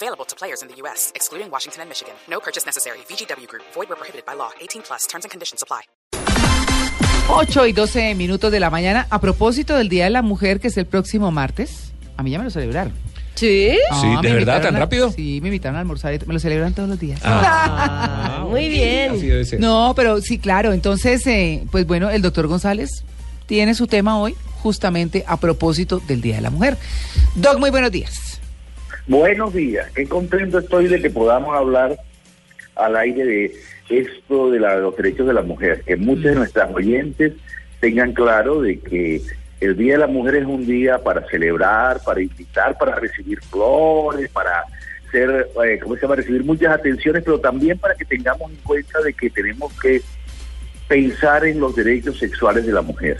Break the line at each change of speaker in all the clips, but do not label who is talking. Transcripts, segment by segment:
Available to players in the U.S., excluding Washington and Michigan. No purchase necessary. VGW Group. Void where prohibited by law. 18 plus. Terms and conditions apply.
8 y 12 minutos de la mañana. A propósito del Día de la Mujer, que es el próximo martes, a mí ya me lo celebraron.
¿Sí?
No,
Sí, ¿de verdad? ¿Tan
a-
rápido?
Sí, me invitaron a almorzar. Me lo celebran todos los días.
Ah, muy bien.
Así debe ser.
No, pero sí, claro. Entonces, eh, pues bueno, el doctor González tiene su tema hoy justamente a propósito del Día de la Mujer. Doc, muy buenos días.
Buenos días, qué contento estoy de que podamos hablar al aire de esto de la- los derechos de la mujer, que muchos de nuestras oyentes tengan claro de que el Día de la Mujer es un día para celebrar, para invitar, para recibir flores, para ser, eh, ¿cómo se llama?, recibir muchas atenciones, pero también para que tengamos en cuenta de que tenemos que pensar en los derechos sexuales de la mujer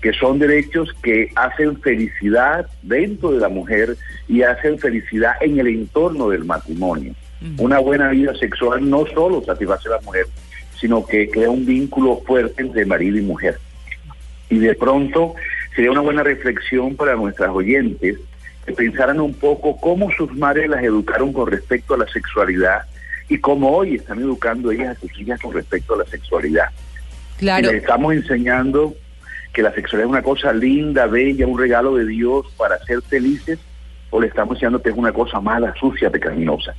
que son derechos que hacen felicidad dentro de la mujer y hacen felicidad en el entorno del matrimonio. Una buena vida sexual no solo satisface a la mujer, sino que crea un vínculo fuerte entre marido y mujer. Y de pronto sería una buena reflexión para nuestras oyentes que pensaran un poco cómo sus madres las educaron con respecto a la sexualidad y cómo hoy están educando ellas a sus hijas con respecto a la sexualidad.
Claro.
Y les estamos enseñando que la sexualidad es una cosa linda, bella, un regalo de Dios para ser felices, o le estamos enseñando que es una cosa mala, sucia, pecaminosa.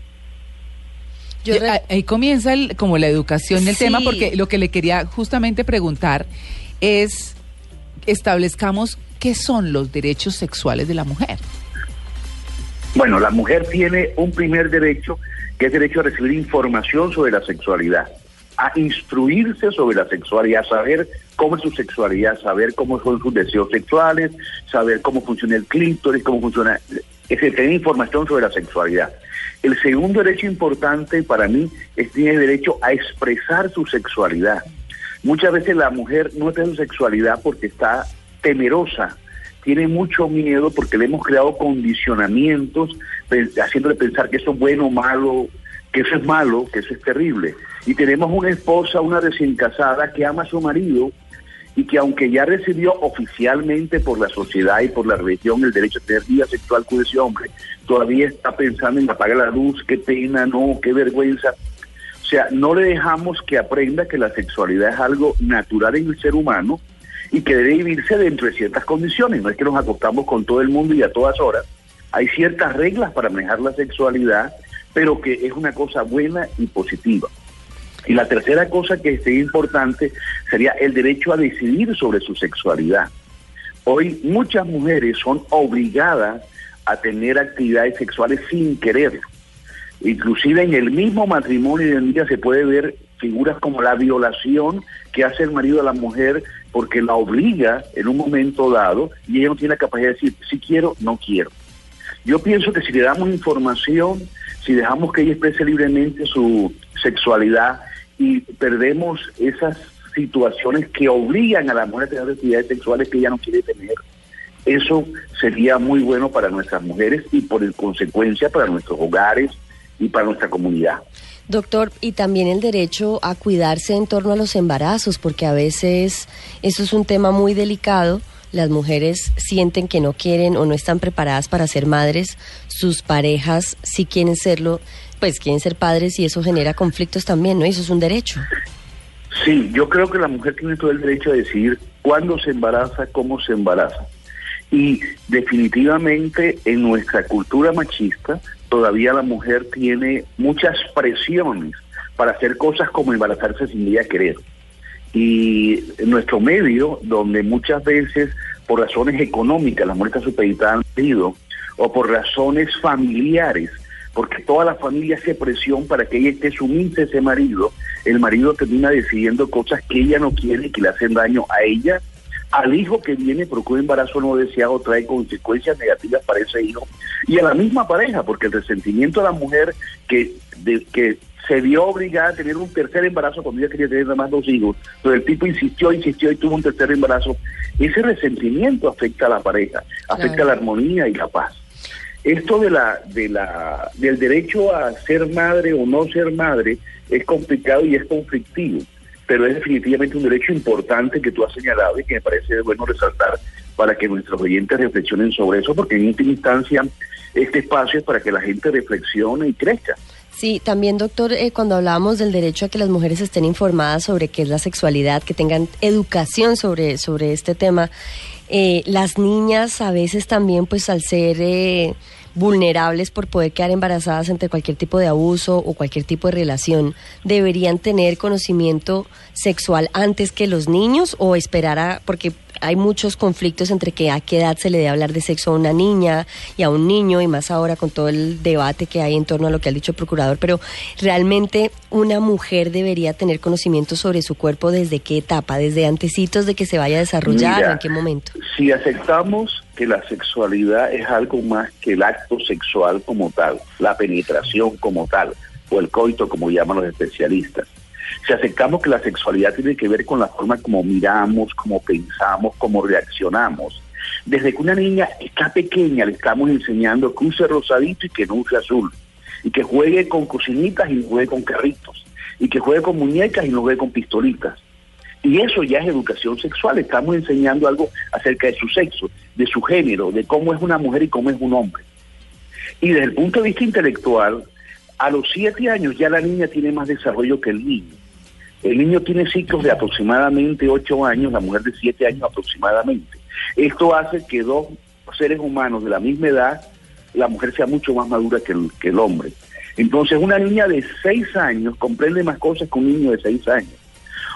Yo
Y
re-
ahí- Ahí comienza el- como la educación del
Sí.
tema, porque lo que le quería justamente preguntar es, establezcamos qué son los derechos sexuales de la mujer.
Bueno, la mujer tiene un primer derecho, que es derecho a recibir información sobre la sexualidad, a instruirse sobre la sexualidad, saber cómo es su sexualidad, saber cómo son sus deseos sexuales, saber cómo funciona el clítoris, cómo funciona, es decir, tener información sobre la sexualidad. El segundo derecho importante para mí es tiene derecho a expresar su sexualidad. Muchas veces la mujer no tiene su sexualidad porque está temerosa, tiene mucho miedo porque le hemos creado condicionamientos pe- haciéndole pensar que eso es bueno o malo, que eso es malo, que eso es terrible. Y tenemos una esposa, una recién casada que ama a su marido y que aunque ya recibió oficialmente por la sociedad y por la religión el derecho a tener vida sexual con ese hombre, todavía está pensando en apagar la luz, qué pena, no, qué vergüenza. O sea, no le dejamos que aprenda que la sexualidad es algo natural en el ser humano y que debe vivirse dentro de ciertas condiciones. No es que nos acostamos con todo el mundo y a todas horas. Hay ciertas reglas para manejar la sexualidad, pero que es una cosa buena y positiva. Y la tercera cosa que sería importante sería el derecho a decidir sobre su sexualidad. Hoy muchas mujeres son obligadas a tener actividades sexuales sin querer. Inclusive en el mismo matrimonio hoy en día se puede ver figuras como la violación que hace el marido a la mujer porque la obliga en un momento dado y ella no tiene la capacidad de decir si quiero, no quiero. Yo pienso que si le damos información, si dejamos que ella exprese libremente su sexualidad y perdemos esas situaciones que obligan a la mujer a tener actividades sexuales que ella no quiere tener, eso sería muy bueno para nuestras mujeres y por consecuencia para nuestros hogares y para nuestra comunidad.
Doctor, y también el derecho a cuidarse en torno a los embarazos, porque a veces eso es un tema muy delicado. Las mujeres sienten que no quieren o no están preparadas para ser madres. Sus parejas sí quieren serlo, pues quieren ser padres y eso genera conflictos también, ¿no? Eso es un derecho.
Sí, yo creo que la mujer tiene todo el derecho a decidir cuándo se embaraza, cómo se embaraza. Y definitivamente en nuestra cultura machista todavía la mujer tiene muchas presiones para hacer cosas como embarazarse sin ella querer. Y en nuestro medio, donde muchas veces por razones económicas las mujeres supeditadas al marido, o por razones familiares, porque toda la familia hace presión para que ella esté sumisa a ese marido, el marido termina decidiendo cosas que ella no quiere y que le hacen daño a ella, al hijo que viene porque un embarazo no deseado trae consecuencias negativas para ese hijo y a la misma pareja, porque el resentimiento de la mujer que, de- que se vio obligada a tener un tercer embarazo cuando ella quería tener nada más dos hijos, pero el tipo insistió, insistió y tuvo un tercer embarazo. Ese resentimiento afecta a la pareja, afecta
Claro.
a la armonía y la paz. Esto de la, de la, del derecho a ser madre o no ser madre es complicado y es conflictivo, pero es definitivamente un derecho importante que tú has señalado y que me parece bueno resaltar para que nuestros oyentes reflexionen sobre eso, porque en última instancia este espacio es para que la gente reflexione y crezca.
Sí, también doctor, eh, cuando hablábamos del derecho a que las mujeres estén informadas sobre qué es la sexualidad, que tengan educación sobre, sobre este tema, eh, las niñas a veces también pues al ser eh, vulnerables por poder quedar embarazadas entre cualquier tipo de abuso o cualquier tipo de relación, deberían tener conocimiento sexual antes que los niños o esperar a, porque hay muchos conflictos entre que a qué edad se le debe hablar de sexo a una niña y a un niño, y más ahora con todo el debate que hay en torno a lo que ha dicho el procurador, pero realmente una mujer debería tener conocimiento sobre su cuerpo desde qué etapa, desde antecitos de que se vaya a desarrollar
Mira,
en qué momento.
Si aceptamos que la sexualidad es algo más que el acto sexual como tal, la penetración como tal, o el coito como llaman los especialistas, si aceptamos que la sexualidad tiene que ver con la forma como miramos, como pensamos, como reaccionamos, desde que una niña está pequeña le estamos enseñando que use rosadito y que no use azul, y que juegue con cocinitas y no juegue con carritos, y que juegue con muñecas y no juegue con pistolitas. Y eso ya es educación sexual, estamos enseñando algo acerca de su sexo, de su género, de cómo es una mujer y cómo es un hombre. Y desde el punto de vista intelectual, a los siete años ya la niña tiene más desarrollo que el niño. El niño tiene ciclos de aproximadamente ocho años, la mujer de siete años aproximadamente. Esto hace que dos seres humanos de la misma edad, la mujer sea mucho más madura que el, que el hombre. Entonces, una niña de seis años comprende más cosas que un niño de seis años.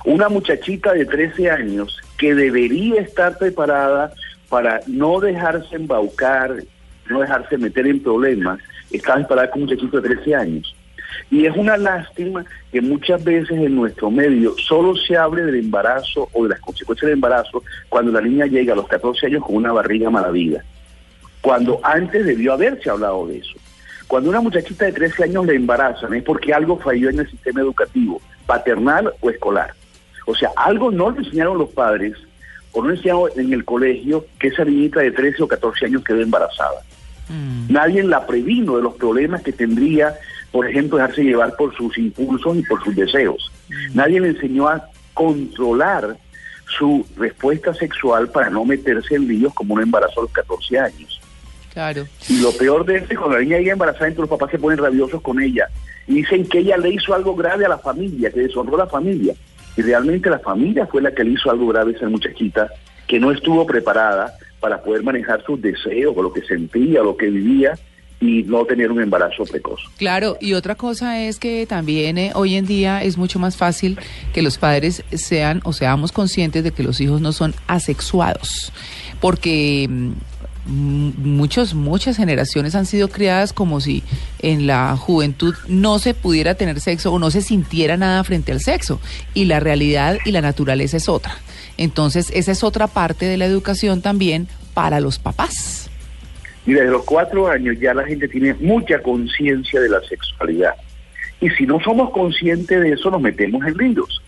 Una muchachita de 13 años que debería estar preparada para no dejarse embaucar, no dejarse meter en problemas, está preparada con un muchachito de 13 años. Y es una lástima que muchas veces en nuestro medio solo se hable del embarazo o de las consecuencias del embarazo cuando la niña llega a los 14 años con una barriga maravilla. Cuando antes debió haberse hablado de eso. Cuando una muchachita de 13 años le embarazan es porque algo falló en el sistema educativo, paternal o escolar. O sea, algo no le enseñaron los padres o no le enseñaron en el colegio que esa niñita de 13 o 14 años quedó embarazada. Nadie la previno de los problemas que tendría, por ejemplo, dejarse llevar por sus impulsos y por sus deseos. Nadie le enseñó a controlar su respuesta sexual para no meterse en líos como un embarazo a los 14 años.
Claro.
Y lo peor de esto es cuando la niña llega embarazada, entonces los papás se ponen rabiosos con ella y dicen que ella le hizo algo grave a la familia, que deshonró a la familia. Y realmente la familia fue la que le hizo algo grave a esa muchachita que no estuvo preparada para poder manejar sus deseos, o lo que sentía, lo que vivía y no tener un embarazo precoz.
Claro, y otra cosa es que también eh, hoy en día es mucho más fácil que los padres sean o seamos conscientes de que los hijos no son asexuados, porque mm, mm, muchos muchas generaciones han sido criadas como si en la juventud no se pudiera tener sexo o no se sintiera nada frente al sexo y la realidad y la naturaleza es otra. Entonces, esa es otra parte de la educación también para los papás.
Y desde los cuatro años ya la gente tiene mucha conciencia de la sexualidad. Y si no somos conscientes de eso, nos metemos en líos.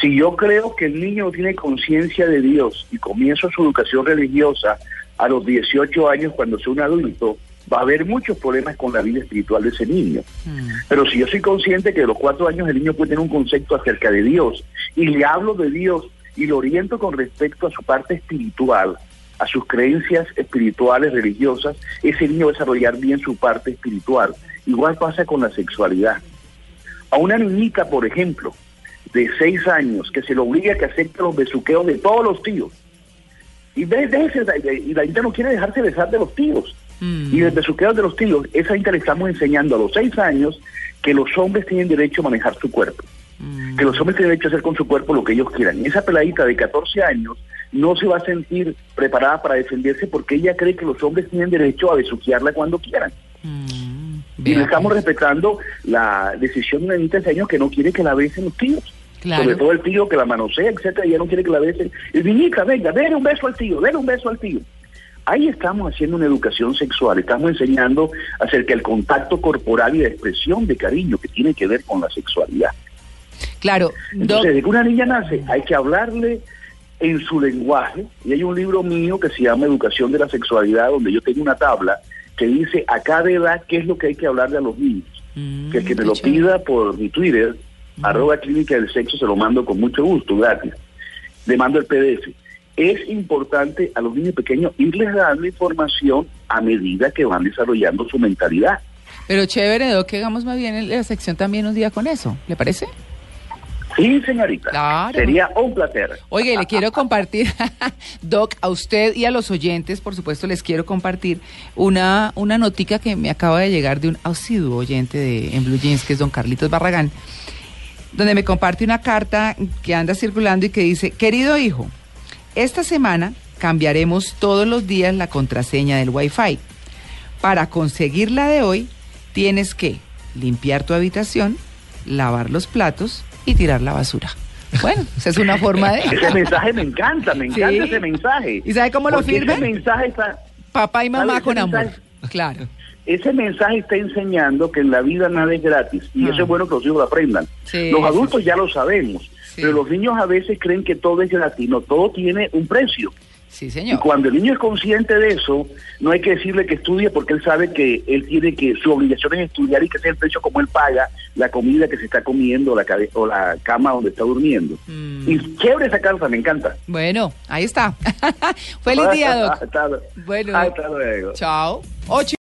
Si yo creo que el niño no tiene conciencia de Dios y comienzo su educación religiosa a los 18 años cuando sea un adulto, va a haber muchos problemas con la vida espiritual de ese niño. Pero si yo soy consciente que de los cuatro años el niño puede tener un concepto acerca de Dios y le hablo de Dios y lo oriento con respecto a su parte espiritual, a sus creencias espirituales, religiosas, ese niño va a desarrollar bien su parte espiritual. Igual pasa con la sexualidad. A una niñita, por ejemplo, de seis años, que se le obliga a que acepte los besuqueos de todos los tíos, y, ve- déjese- y la niña no quiere dejarse besar de los tíos, y los besuqueos de los tíos, esa niña le estamos enseñando a los seis años que los hombres tienen derecho a manejar su cuerpo que los hombres tienen derecho a hacer con su cuerpo lo que ellos quieran. Y esa peladita de 14 años no se va a sentir preparada para defenderse porque ella cree que los hombres tienen derecho a besuquearla cuando quieran.
Mm,
Y le estamos
pues.
respetando la decisión de una niñita de ese año que no quiere que la besen los tíos.
Claro.
Sobre todo el tío que la manosea, etcétera, ella no quiere que la besen. Y niñita, venga, denle un beso al tío, denle un beso al tío. Ahí estamos haciendo una educación sexual, estamos enseñando acerca del contacto corporal y de expresión de cariño que tiene que ver con la sexualidad.
Claro.
Entonces, desde que una niña nace, hay que hablarle en su lenguaje. Y hay un libro mío que se llama Educación de la Sexualidad, donde yo tengo una tabla que dice a cada edad qué es lo que hay que hablarle a los niños.
Mm,
que el que me lo pida por mi Twitter, arroba clínica del sexo, se lo mando con mucho gusto, gratis. Le mando el PDF. Es importante a los niños pequeños irles dando información a medida que van desarrollando su mentalidad.
Pero chévere, Doc, que hagamos más bien en la sección también un día con eso. ¿Le parece?
Sí, señorita.
Claro.
Sería un placer.
Oye, le quiero compartir, Doc, a usted y a los oyentes, por supuesto, les quiero compartir una, una notica que me acaba de llegar de un asiduo oyente de en Blue Jeans, que es don Carlitos Barragán, donde me comparte una carta que anda circulando y que dice, querido hijo, esta semana cambiaremos todos los días la contraseña del Wi-Fi. Para conseguir la de hoy, tienes que limpiar tu habitación, lavar los platos y tirar la basura. Bueno, esa es una forma de...
Ese mensaje me encanta, me encanta
Sí.
ese mensaje.
¿Y sabe cómo lo?
Ese mensaje está,
Papá y mamá con amor. Claro.
ese mensaje está enseñando que en la vida nada es gratis y
Ah.
eso es bueno que los hijos lo aprendan.
Sí,
los adultos
sí.
ya lo sabemos, pero los niños a veces creen que todo es gratis, no, todo tiene un precio.
Sí,
Y
señor.
cuando el niño es consciente de eso, no hay que decirle que estudie porque él sabe que él tiene que, su obligación es estudiar y que sea el precio como él paga la comida que se está comiendo la cabe- o la cama donde está durmiendo.
Mm.
Y chévere esa carta, me encanta.
Bueno, ahí está. Feliz día, Doc.
Hasta-
Bueno,
hasta luego.
chao. Ocho.